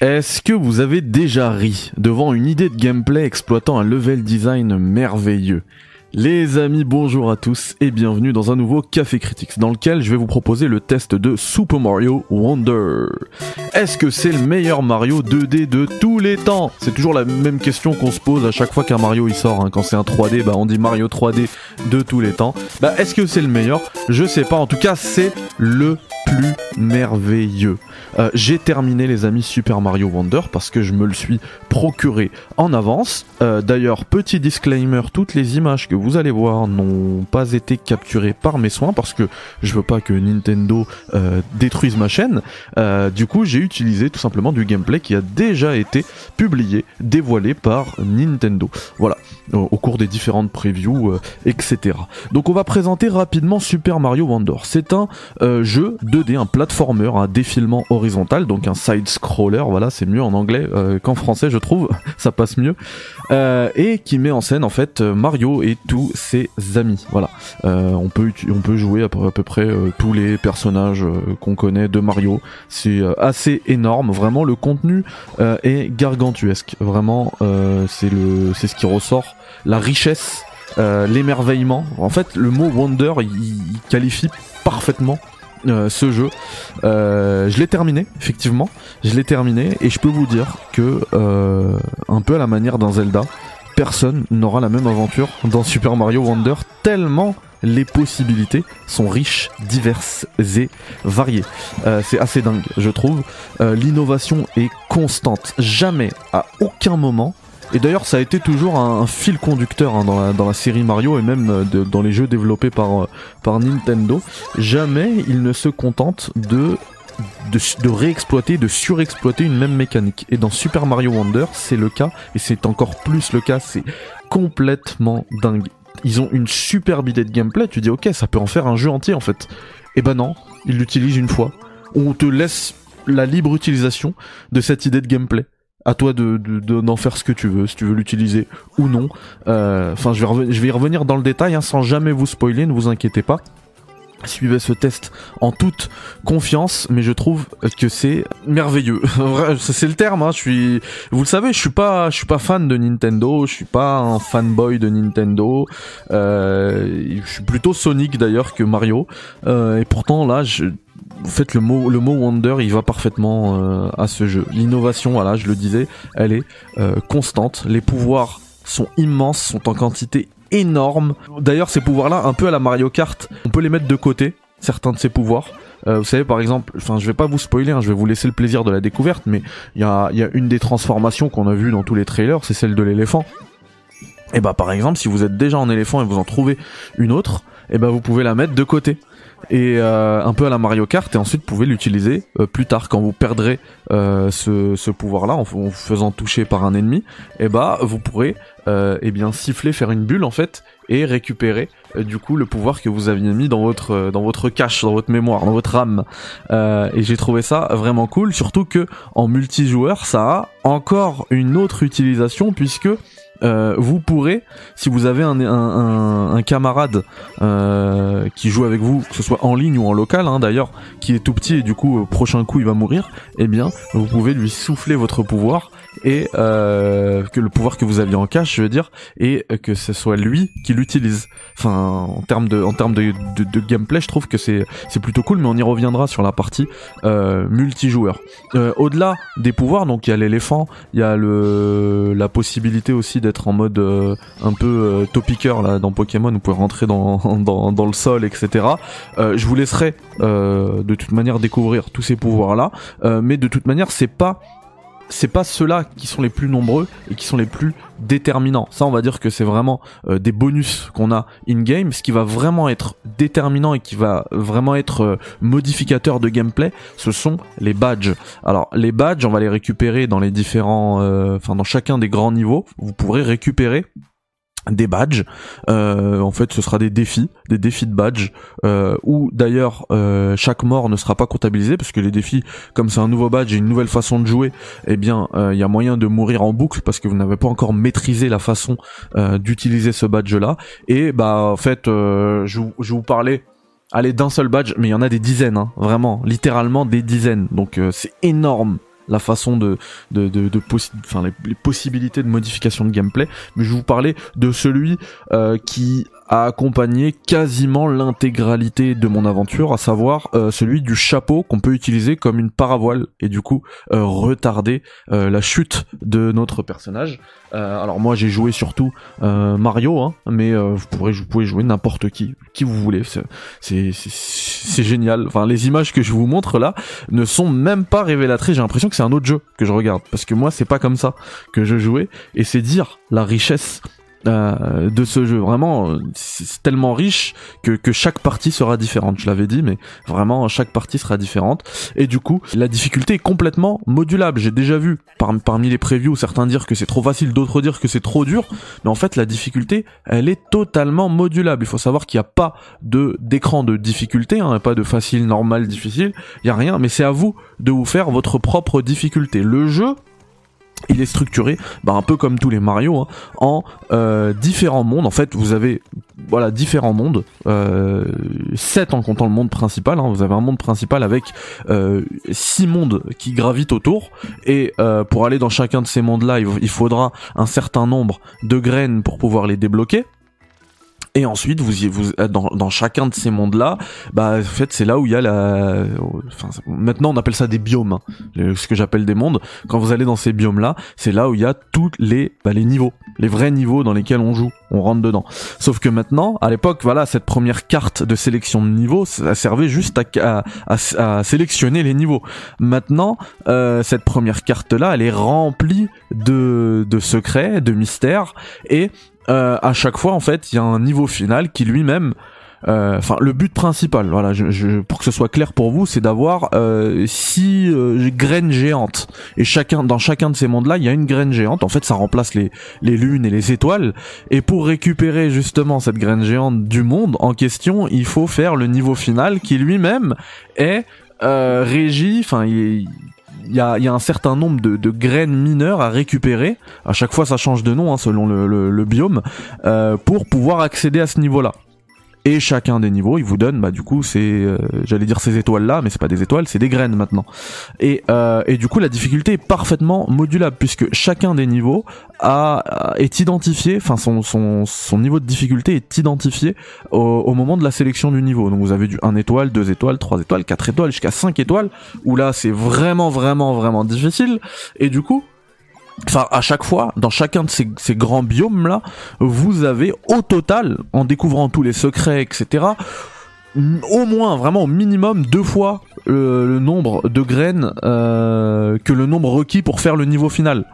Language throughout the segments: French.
Est-ce que vous avez déjà ri devant une idée de gameplay exploitant un level design merveilleux? Les amis, bonjour à tous et bienvenue dans un nouveau Café Critics dans lequel je vais vous proposer le test de Super Mario Wonder. Est-ce que c'est le meilleur Mario 2D de tous les temps? C'est toujours la même question qu'on se pose à chaque fois qu'un Mario il sort. Hein. Quand c'est un 3D, bah on dit Mario 3D de tous les temps. Bah est-ce que c'est le meilleur? Je sais pas. En tout cas, c'est le plus merveilleux. Euh, j'ai terminé les amis Super Mario Wonder parce que je me le suis procuré en avance. Euh, d'ailleurs, petit disclaimer, toutes les images que vous allez voir n'ont pas été capturées par mes soins parce que je veux pas que Nintendo euh, détruise ma chaîne. du coup, j'ai utilisé tout simplement du gameplay qui a déjà été publié, dévoilé par Nintendo. Voilà, au cours des différentes previews, etc. Donc on va présenter rapidement Super Mario Wonder. C'est un jeu 2D, un platformer, un défilement horizontal, donc un side scroller. Voilà, c'est mieux en anglais euh, qu'en français, je trouve. Ça passe mieux. Euh, et qui met en scène en fait Mario et tous ses amis. Voilà, euh, on peut jouer à peu près tous les personnages qu'on connaît de Mario. C'est assez énorme. Vraiment, le contenu est gargantuesque. Vraiment, c'est le c'est ce qui ressort. La richesse l'émerveillement. En fait, le mot wonder, il qualifie parfaitement euh, ce jeu. Euh, je l'ai terminé, effectivement. Je l'ai terminé et je peux vous dire que, euh, un peu à la manière d'un Zelda, personne n'aura la même aventure dans Super Mario Wonder tellement les possibilités sont riches, diverses et variées. c'est assez dingue, je trouve. L'innovation est constante. Jamais, à aucun moment, et d'ailleurs, ça a été toujours un, fil conducteur hein, dans, la, série Mario et même euh, dans les jeux développés par, euh, Nintendo. Jamais il ne se contente de de, de, réexploiter, de surexploiter une même mécanique. Et dans Super Mario Wonder, c'est le cas, et c'est encore plus le cas, c'est complètement dingue. Ils ont une superbe idée de gameplay, tu dis ok, ça peut en faire un jeu entier en fait. Et eh ben non, ils l'utilisent une fois. On te laisse la libre utilisation de cette idée de gameplay à toi de d'en faire ce que tu veux, si tu veux l'utiliser ou non. Euh, enfin, je, vais je vais y revenir dans le détail hein, sans jamais vous spoiler, ne vous inquiétez pas. Suivez ce test en toute confiance, mais je trouve que c'est merveilleux. c'est le terme. Hein. Je suis, vous le savez, je suis pas, je suis pas fan de Nintendo. Je suis pas un fanboy de Nintendo. Euh, je suis plutôt Sonic d'ailleurs que Mario. Euh, et pourtant là, le mot le mot Wonder il va parfaitement euh, à ce jeu. L'innovation, voilà, je le disais, elle est constante. Les pouvoirs sont immenses, sont en quantité énorme. D'ailleurs, ces pouvoirs-là, un peu à la Mario Kart, on peut les mettre de côté, certains de ces pouvoirs. Euh, vous savez, par exemple, enfin, je vais pas vous spoiler, hein, je vais vous laisser le plaisir de la découverte, mais il y a, y a une des transformations qu'on a vues dans tous les trailers, c'est celle de l'éléphant. Et bah, par exemple, si vous êtes déjà en éléphant et vous en trouvez une autre, et bah, vous pouvez la mettre de côté et euh, un peu à la Mario Kart et ensuite vous pouvez l'utiliser euh, plus tard. Quand vous perdrez euh, ce, ce pouvoir là en, vous faisant toucher par un ennemi et bah vous pourrez eh bien siffler faire une bulle en fait et récupérer du coup le pouvoir que vous aviez mis dans votre dans votre cache dans votre mémoire dans votre âme. Et j'ai trouvé ça vraiment cool surtout que en multijoueur ça a encore une autre utilisation puisque euh, vous pourrez, si vous avez un, camarade euh, qui joue avec vous, que ce soit en ligne ou en local hein, d'ailleurs, qui est tout petit et du coup prochain coup il va mourir, eh bien vous pouvez lui souffler votre pouvoir et euh, que le pouvoir que vous aviez en cache, je veux dire, et que ce soit lui qui l'utilise. Enfin, en termes de, en termes de, de, gameplay, je trouve que c'est c'est plutôt cool, mais on y reviendra sur la partie euh, multijoueur. Euh, Au-delà des pouvoirs, donc il y a l'éléphant, il y a le la possibilité aussi d'être en mode euh, un peu euh, topiqueur là dans Pokémon, vous pouvez rentrer dans dans, dans le sol, etc. Euh, je vous laisserai de toute manière découvrir tous ces pouvoirs là, mais de toute manière c'est pas c'est pas ceux-là qui sont les plus nombreux et qui sont les plus déterminants. Ça, on va dire que c'est vraiment euh, des bonus qu'on a in-game. Ce qui va vraiment être déterminant et qui va vraiment être euh, modificateur de gameplay, ce sont les badges. Alors, les badges, on va les récupérer dans les différents, euh, enfin dans chacun des grands niveaux. Vous pourrez récupérer des badges. Euh, en fait, ce sera des défis, des défis de badges, euh, où d'ailleurs euh, chaque mort ne sera pas comptabilisé parce que les défis, comme c'est un nouveau badge et une nouvelle façon de jouer, eh bien, il y a moyen de mourir en boucle parce que vous n'avez pas encore maîtrisé la façon d'utiliser ce badge-là. Et bah, en fait, je, je vous parlais allez d'un seul badge, mais il y en a des dizaines, hein, vraiment, littéralement des dizaines. Donc c'est énorme la façon de, de, de, de enfin les, possibilités de modification de gameplay, mais je vais vous parler de celui euh, qui a accompagné quasiment l'intégralité de mon aventure, à savoir euh, celui du chapeau qu'on peut utiliser comme une paravoile et du coup euh, retarder euh, la chute de notre personnage. alors moi j'ai joué surtout Mario, hein, mais vous vous pouvez jouer n'importe qui, qui vous voulez. C'est c'est génial. Enfin les images que je vous montre là ne sont même pas révélatrices. J'ai l'impression que c'est un autre jeu que je regarde parce que moi c'est pas comme ça que je jouais et c'est dire la richesse euh, de ce jeu. Vraiment, c'est tellement riche que, que chaque partie sera différente. Je l'avais dit, mais vraiment chaque partie sera différente. Et du coup, la difficulté est complètement modulable. J'ai déjà vu parmi les previews certains dire que c'est trop facile, d'autres dire que c'est trop dur. Mais en fait, la difficulté, elle est totalement modulable. Il faut savoir qu'il n'y a pas de d'écran de difficulté, hein, pas de facile, normal, difficile. Il y a rien, mais c'est à vous de vous faire votre propre difficulté. Le jeu il est structuré, bah, un peu comme tous les Mario, hein, en euh, différents mondes. En fait, vous avez voilà différents mondes, euh, 7 en comptant le monde principal. Hein. Vous avez un monde principal avec euh, 6 mondes qui gravitent autour. Et euh, pour aller dans chacun de ces mondes-là, il faudra un certain nombre de graines pour pouvoir les débloquer. Et ensuite, vous, vous dans, dans chacun de ces mondes-là, bah en fait c'est là où il y a la, enfin maintenant on appelle ça des biomes, hein. ce que j'appelle des mondes. Quand vous allez dans ces biomes-là, c'est là où il y a tous les bah, les niveaux, les vrais niveaux dans lesquels on joue, on rentre dedans. Sauf que maintenant, à l'époque, voilà, cette première carte de sélection de niveaux, ça servait juste à, à, à, sélectionner les niveaux. Maintenant, euh, cette première carte-là, elle est remplie de de secrets, de mystères et euh, à chaque fois en fait il y a un niveau final qui lui-même euh, enfin le but principal voilà je, pour que ce soit clair pour vous c'est d'avoir euh, six euh, graines géantes. Et chacun dans chacun de ces mondes là il y a une graine géante. En fait ça remplace les les lunes et les étoiles. Et pour récupérer justement cette graine géante du monde en question il faut faire le niveau final qui lui-même est euh, régi enfin il, il y a, un certain nombre de, graines mineures à récupérer. À chaque fois, ça change de nom hein, selon le biome euh, pour pouvoir accéder à ce niveau-là et chacun des niveaux il vous donne bah du coup c'est euh, j'allais dire ces étoiles là mais c'est pas des étoiles c'est des graines maintenant. Et euh, et du coup la difficulté est parfaitement modulable puisque chacun des niveaux a est identifié enfin son son son niveau de difficulté est identifié au, au moment de la sélection du niveau. Donc vous avez du 1 étoile 2 étoiles 3 étoiles 4 étoiles jusqu'à 5 étoiles où là c'est vraiment vraiment vraiment difficile. Et du coup Enfin, à chaque fois, dans chacun de ces, grands biomes là, vous avez au total, en découvrant tous les secrets, etc., au moins, vraiment au minimum deux fois le, nombre de graines euh, que le nombre requis pour faire le niveau final.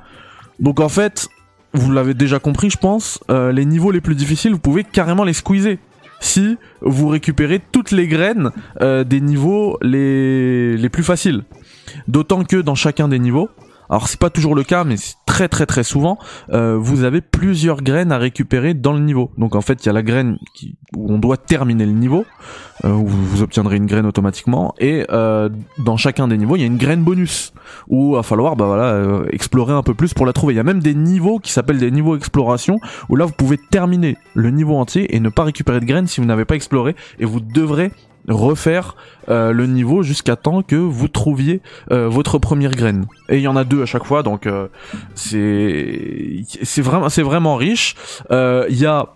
Donc en fait, vous l'avez déjà compris, je pense, euh, les niveaux les plus difficiles, vous pouvez carrément les squeezer si vous récupérez toutes les graines euh, des niveaux les plus faciles. D'autant que dans chacun des niveaux, alors c'est pas toujours le cas, mais très très très souvent, euh, vous avez plusieurs graines à récupérer dans le niveau. Donc en fait, il y a la graine qui, où on doit terminer le niveau, euh, où vous obtiendrez une graine automatiquement, et euh, dans chacun des niveaux, il y a une graine bonus où il va falloir bah voilà explorer un peu plus pour la trouver. Il y a même des niveaux qui s'appellent des niveaux exploration où là vous pouvez terminer le niveau entier et ne pas récupérer de graines si vous n'avez pas exploré, et vous devrez refaire euh, le niveau jusqu'à temps que vous trouviez euh, votre première graine. Et il y en a deux à chaque fois, donc euh, c'est c'est vraiment c'est vraiment riche. Il y a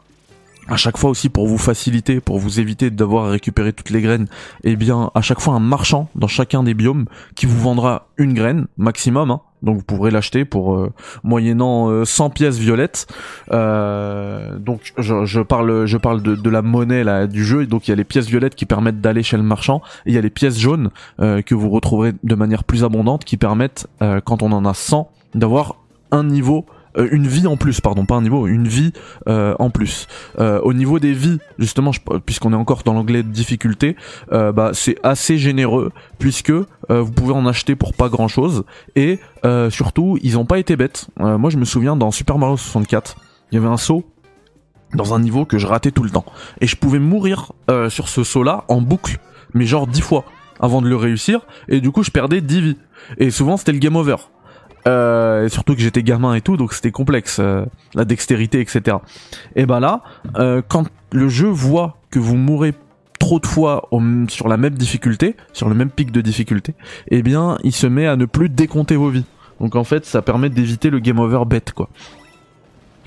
à chaque fois aussi pour vous faciliter, pour vous éviter d'avoir à récupérer toutes les graines, eh bien à chaque fois un marchand dans chacun des biomes qui vous vendra une graine maximum. Hein. Donc vous pourrez l'acheter pour euh, moyennant 100 euh, pièces violettes. Euh, donc je, parle je parle de, de, la monnaie là du jeu. Donc il y a les pièces violettes qui permettent d'aller chez le marchand et il y a les pièces jaunes que vous retrouverez de manière plus abondante qui permettent quand on en a 100 d'avoir un niveau euh, une vie en plus, pardon, pas un niveau, une vie euh, en plus. Euh, au niveau des vies, justement, puisqu'on est encore dans l'anglais de difficulté, bah c'est assez généreux puisque vous pouvez en acheter pour pas grand chose et surtout ils ont pas été bêtes. moi je me souviens dans Super Mario 64, il y avait un saut dans un niveau que je ratais tout le temps et je pouvais mourir sur ce saut là en boucle, mais genre 10 fois avant de le réussir et du coup je perdais 10 vies et souvent c'était le game over. Euh, et surtout que j'étais gamin et tout, donc c'était complexe, euh, la dextérité, etc. Et ben là, euh, quand le jeu voit que vous mourrez trop de fois sur la même difficulté, sur le même pic de difficulté, eh bien, il se met à ne plus décompter vos vies. Donc en fait, ça permet d'éviter le game over bête, quoi.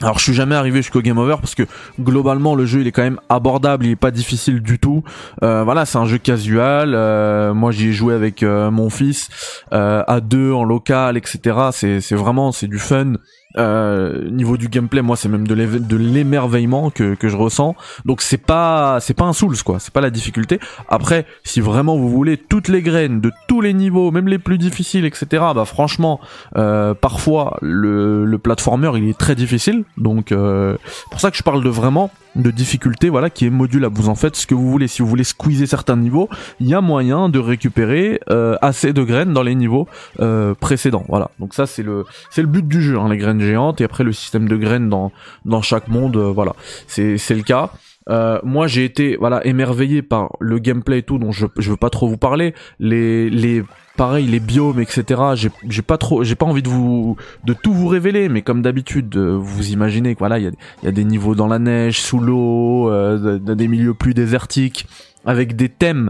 Alors je suis jamais arrivé jusqu'au game over parce que globalement le jeu il est quand même abordable, il est pas difficile du tout. Euh, voilà, c'est un jeu casual. Euh, moi j'y ai joué avec euh, mon fils à deux en local, etc. C'est c'est vraiment c'est du fun. Euh, niveau du gameplay, moi c'est même de l'émerveillement que, je ressens. Donc c'est pas c'est pas un Souls quoi, c'est pas la difficulté. Après, si vraiment vous voulez toutes les graines de tous les niveaux, même les plus difficiles, etc. Bah franchement, euh, parfois le, le platformer il est très difficile. Donc euh, pour ça que je parle de vraiment de difficulté, voilà, qui est modulable. Vous en faites ce que vous voulez. Si vous voulez squeezer certains niveaux, il y a moyen de récupérer euh, assez de graines dans les niveaux euh, précédents. Voilà. Donc ça, c'est le c'est le but du jeu, hein, les graines géantes et après le système de graines dans dans chaque monde. Euh, voilà, c'est c'est le cas. Euh, moi j'ai été voilà émerveillé par le gameplay et tout dont je je veux pas trop vous parler. Les les pareil les biomes etc j'ai j'ai pas trop j'ai pas envie de vous de tout vous révéler mais comme d'habitude euh, vous imaginez que voilà il y a, y a des niveaux dans la neige sous l'eau euh, des milieux plus désertiques avec des thèmes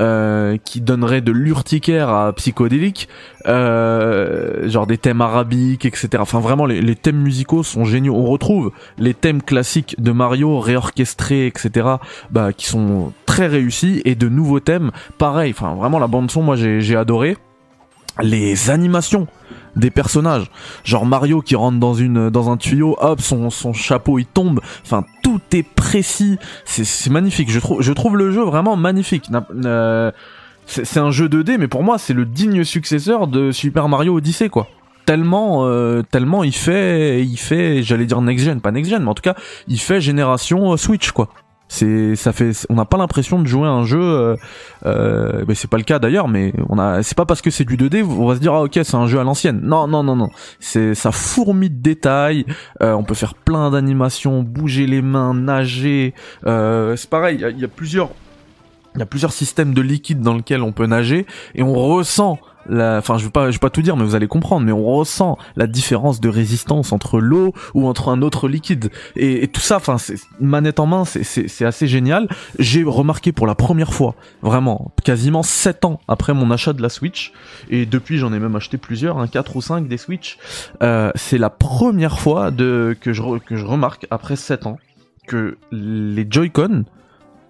euh, qui donneraient de l'urticaire à psychodélique, euh, genre des thèmes arabiques, etc. Enfin vraiment les, thèmes musicaux sont géniaux. On retrouve les thèmes classiques de Mario réorchestrés, etc. Bah, qui sont très réussis et de nouveaux thèmes, pareil. Enfin vraiment la bande son, moi j'ai adoré. Les animations des personnages. Genre Mario qui rentre dans une dans un tuyau, hop, son, son chapeau il tombe. Enfin, tout est précis. C'est magnifique. Je trouve je trouve le jeu vraiment magnifique. Euh, c'est un jeu 2D, mais pour moi c'est le digne successeur de Super Mario Odyssey quoi. Tellement, euh, tellement il fait, il fait, j'allais dire next gen, pas next gen, mais en tout cas, il fait génération euh, Switch quoi. C'est, ça fait, on n'a pas l'impression de jouer à un jeu. Euh, euh, c'est pas le cas d'ailleurs, mais on a, c'est pas parce que c'est du 2D, on va se dire ah ok c'est un jeu à l'ancienne. Non non non non, c'est ça fourmille de détails. Euh, on peut faire plein d'animations, bouger les mains, nager. Euh, c'est pareil, il y, a plusieurs, il y a plusieurs systèmes de liquide dans lesquels on peut nager et on ressent enfin je vais pas je vais pas tout dire mais vous allez comprendre mais on ressent la différence de résistance entre l'eau ou entre un autre liquide. Et, tout ça enfin c'est manette en main c'est assez génial. J'ai remarqué pour la première fois vraiment quasiment 7 ans après mon achat de la Switch et depuis j'en ai même acheté plusieurs un 4 ou 5 des Switch euh, c'est la première fois de que je que je remarque après 7 ans que les Joy-Con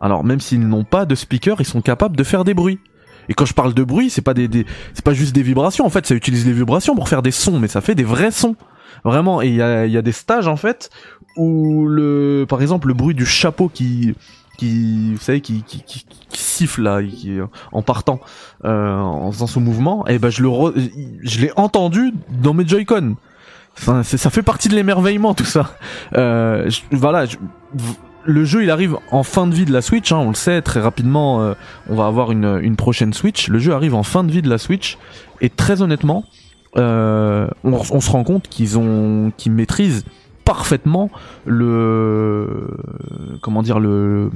alors même s'ils n'ont pas de speaker ils sont capables de faire des bruits et quand je parle de bruit, c'est pas des, c'est pas juste des vibrations. En fait, ça utilise les vibrations pour faire des sons, mais ça fait des vrais sons. Vraiment. Et il y a, y a des stages en fait où le, par exemple, le bruit du chapeau qui, qui, vous savez, qui, qui, qui, siffle là, qui, en partant, euh, en faisant son mouvement, et eh ben je le, je l'ai entendu dans mes Joy-Con. Enfin, ça fait partie de l'émerveillement tout ça. Euh, voilà. Je, le jeu il arrive en fin de vie de la Switch, hein, on le sait très rapidement, euh, on va avoir une, une, prochaine Switch. Le jeu arrive en fin de vie de la Switch et très honnêtement, euh, on, on, se rend compte qu'ils ont, qu'ils maîtrisent parfaitement le comment dire le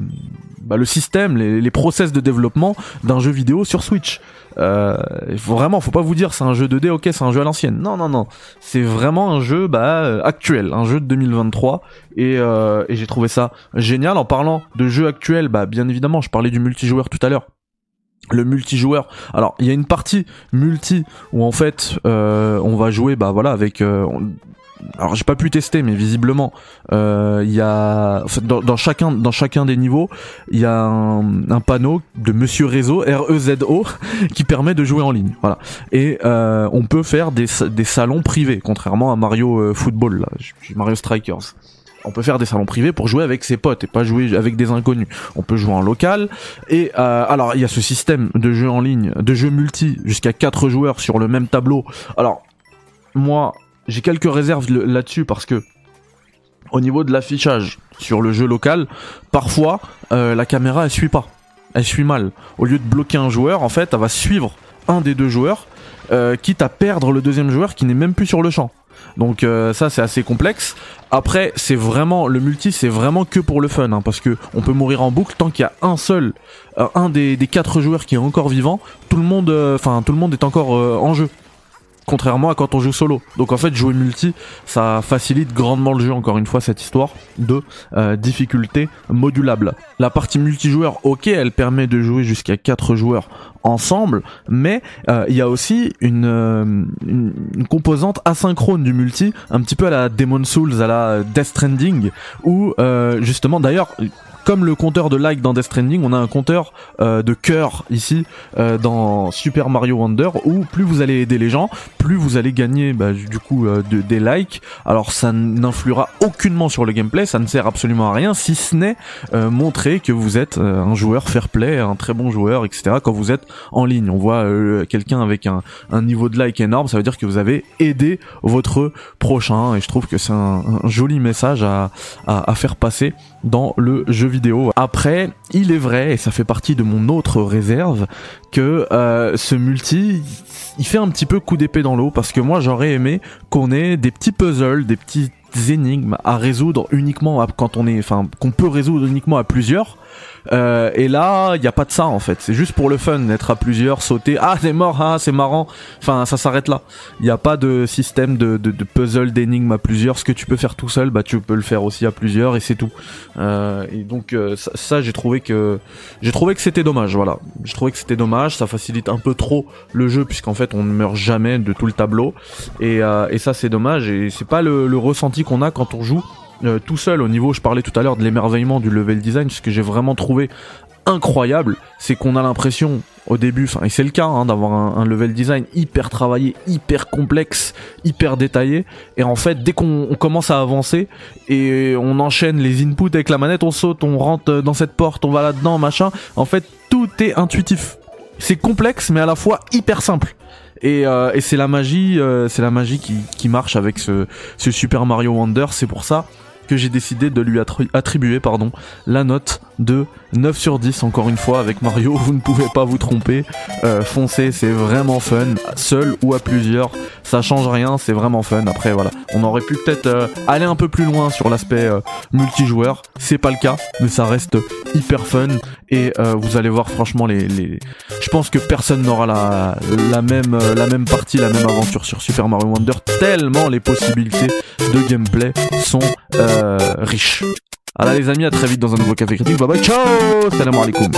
bah, le système, les, process de développement d'un jeu vidéo sur Switch. Euh, faut vraiment, faut pas vous dire c'est un jeu 2D, ok, c'est un jeu à l'ancienne. Non, non, non, c'est vraiment un jeu bah, actuel, un jeu de 2023, et, euh, et j'ai trouvé ça génial. En parlant de jeux actuels, bah bien évidemment, je parlais du multijoueur tout à l'heure le multijoueur. Alors il y a une partie multi où en fait euh, on va jouer bah voilà avec euh, alors j'ai pas pu tester, mais visiblement euh, il y a dans, chacun dans chacun des niveaux il y a un, panneau de Monsieur Réseau R E Z O qui permet de jouer en ligne. Voilà et euh, on peut faire des, des salons privés, contrairement à Mario euh, Football là, Mario Strikers. On peut faire des salons privés pour jouer avec ses potes et pas jouer avec des inconnus. On peut jouer en local. Et alors il y a ce système de jeu en ligne, de jeu multi jusqu'à 4 joueurs sur le même tableau. Alors moi j'ai quelques réserves là-dessus parce que au niveau de l'affichage sur le jeu local, parfois euh, la caméra elle suit pas, elle suit mal. Au lieu de bloquer un joueur, en fait, elle va suivre un des deux joueurs, euh, quitte à perdre le deuxième joueur qui n'est même plus sur le champ. Donc euh, ça c'est assez complexe. Après c'est vraiment le multi c'est vraiment que pour le fun hein, parce que on peut mourir en boucle tant qu'il y a un seul, un des, quatre joueurs qui est encore vivant. Enfin tout le monde est encore en jeu. Contrairement à quand on joue solo. Donc en fait, jouer multi, ça facilite grandement le jeu, encore une fois, cette histoire de euh, difficulté modulable. La partie multijoueur, ok, elle permet de jouer jusqu'à 4 joueurs ensemble, mais euh, il y a aussi une, euh, une, une, composante asynchrone du multi, un petit peu à la Demon Souls, à la Death Stranding, où justement, d'ailleurs, comme le compteur de like dans Death Stranding, on a un compteur euh, de cœur ici euh, dans Super Mario Wonder où plus vous allez aider les gens, plus vous allez gagner bah, du coup euh, de, des likes. Alors ça n'influera aucunement sur le gameplay, ça ne sert absolument à rien si ce n'est montrer que vous êtes un joueur fair play, un très bon joueur, etc. Quand vous êtes en ligne, on voit quelqu'un avec un, niveau de like énorme, ça veut dire que vous avez aidé votre prochain et je trouve que c'est un, joli message à faire passer dans le jeu vidéo. Après, il est vrai, et ça fait partie de mon autre réserve, que euh, ce multi, il fait un petit peu coup d'épée dans l'eau, parce que moi j'aurais aimé qu'on ait des petits puzzles, des petites énigmes à résoudre uniquement quand on est, enfin, qu'on peut résoudre uniquement à plusieurs euh, et là, il n'y a pas de ça en fait. C'est juste pour le fun d'être à plusieurs, sauter. Ah, c'est mort, ah, c'est marrant. Enfin, ça s'arrête là. Il n'y a pas de système de, puzzle, d'énigmes à plusieurs. Ce que tu peux faire tout seul, bah tu peux le faire aussi à plusieurs et c'est tout. Euh, et donc euh, ça, j'ai trouvé que j'ai trouvé que c'était dommage. Voilà, j'ai trouvé que c'était dommage. Ça facilite un peu trop le jeu puisqu'en fait on ne meurt jamais de tout le tableau. Et, ça c'est dommage. Et c'est pas le ressenti qu'on a quand on joue euh, tout seul au niveau, je parlais tout à l'heure de l'émerveillement du level design, ce que j'ai vraiment trouvé incroyable, c'est qu'on a l'impression au début, et c'est le cas, hein, d'avoir un, level design hyper travaillé, hyper complexe, hyper détaillé, et en fait dès qu'on commence à avancer et on enchaîne les inputs avec la manette, on saute, on rentre dans cette porte, on va là-dedans, machin, en fait tout est intuitif. C'est complexe mais à la fois hyper simple. Et, euh, c'est la magie, euh, qui marche avec ce, ce Super Mario Wonder. C'est pour ça que j'ai décidé de lui attribuer pardon, la note de 9 sur 10 encore une fois avec Mario, vous ne pouvez pas vous tromper. Euh, foncez, c'est vraiment fun, seul ou à plusieurs, ça change rien, c'est vraiment fun. Après voilà, on aurait pu peut-être euh, aller un peu plus loin sur l'aspect euh, multijoueur, c'est pas le cas, mais ça reste hyper fun et euh, vous allez voir franchement les, je pense que personne n'aura la, la même la même partie, la même aventure sur Super Mario Wonder tellement les possibilités de gameplay sont riches. Alors les amis, à très vite dans un nouveau café critique. Bye bye, ciao, salam alaikum.